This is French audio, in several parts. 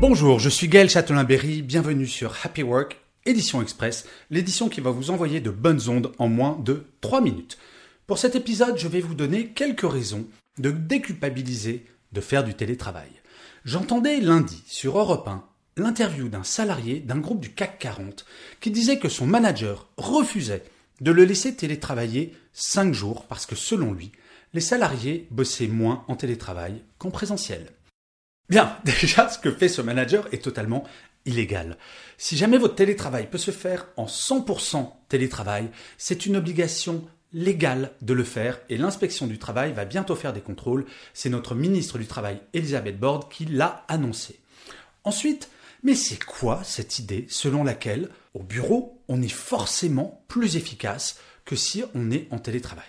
Bonjour, je suis Gaël Châtelain-Berry, bienvenue sur Happy Work, édition express, l'édition qui va vous envoyer de bonnes ondes en moins de 3 minutes. Pour cet épisode, je vais vous donner quelques raisons de déculpabiliser de faire du télétravail. J'entendais lundi sur Europe 1 l'interview d'un salarié d'un groupe du CAC 40 qui disait que son manager refusait de le laisser télétravailler 5 jours parce que selon lui, les salariés bossaient moins en télétravail qu'en présentiel. Bien, déjà, ce que fait ce manager est totalement illégal. Si jamais votre télétravail peut se faire en 100% télétravail, c'est une obligation légale de le faire et l'inspection du travail va bientôt faire des contrôles. C'est notre ministre du Travail, Elisabeth Borde, qui l'a annoncé. Ensuite, mais c'est quoi cette idée selon laquelle, au bureau, on est forcément plus efficace que si on est en télétravail?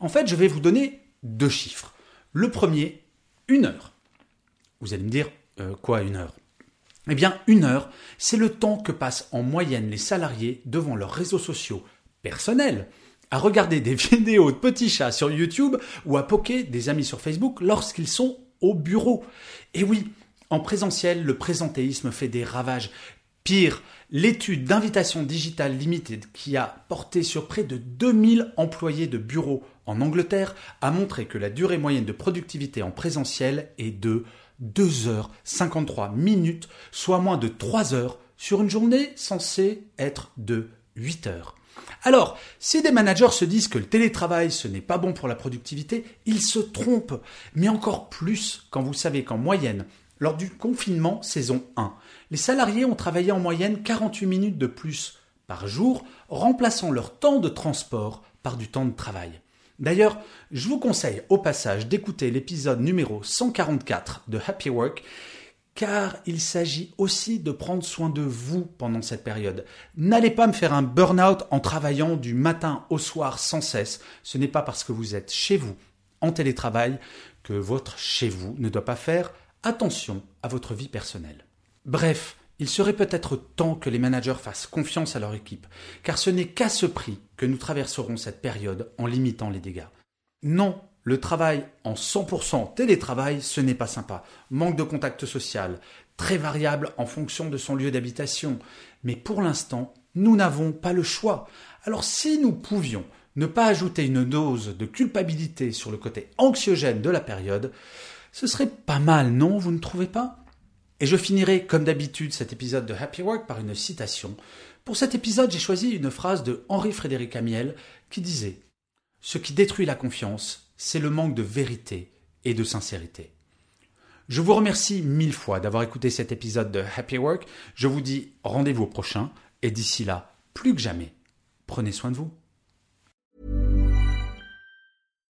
En fait, je vais vous donner deux chiffres. Le premier, une heure. Vous allez me dire, euh, quoi une heure? Eh bien, une heure, c'est le temps que passent en moyenne les salariés devant leurs réseaux sociaux personnels, à regarder des vidéos de petits chats sur YouTube ou à poker des amis sur Facebook lorsqu'ils sont au bureau. Et oui, en présentiel, le présentéisme fait des ravages. Pire, l'étude d'invitation digitale limited qui a porté sur près de 2000 employés de bureaux en Angleterre a montré que la durée moyenne de productivité en présentiel est de 2h53 minutes, soit moins de 3 heures sur une journée censée être de 8 heures. Alors, si des managers se disent que le télétravail ce n'est pas bon pour la productivité, ils se trompent. Mais encore plus quand vous savez qu'en moyenne, lors du confinement saison 1, les salariés ont travaillé en moyenne 48 minutes de plus par jour, remplaçant leur temps de transport par du temps de travail. D'ailleurs, je vous conseille au passage d'écouter l'épisode numéro 144 de Happy Work, car il s'agit aussi de prendre soin de vous pendant cette période. N'allez pas me faire un burn-out en travaillant du matin au soir sans cesse. Ce n'est pas parce que vous êtes chez vous en télétravail que votre chez vous ne doit pas faire attention à votre vie personnelle. Bref, il serait peut-être temps que les managers fassent confiance à leur équipe, car ce n'est qu'à ce prix que nous traverserons cette période en limitant les dégâts. Non, le travail en 100% télétravail, ce n'est pas sympa. Manque de contact social, très variable en fonction de son lieu d'habitation. Mais pour l'instant, nous n'avons pas le choix. Alors si nous pouvions ne pas ajouter une dose de culpabilité sur le côté anxiogène de la période, ce serait pas mal, non, vous ne trouvez pas? Et je finirai, comme d'habitude, cet épisode de Happy Work par une citation. Pour cet épisode, j'ai choisi une phrase de Henri-Frédéric Amiel qui disait Ce qui détruit la confiance, c'est le manque de vérité et de sincérité. Je vous remercie mille fois d'avoir écouté cet épisode de Happy Work. Je vous dis rendez-vous au prochain et d'ici là, plus que jamais, prenez soin de vous.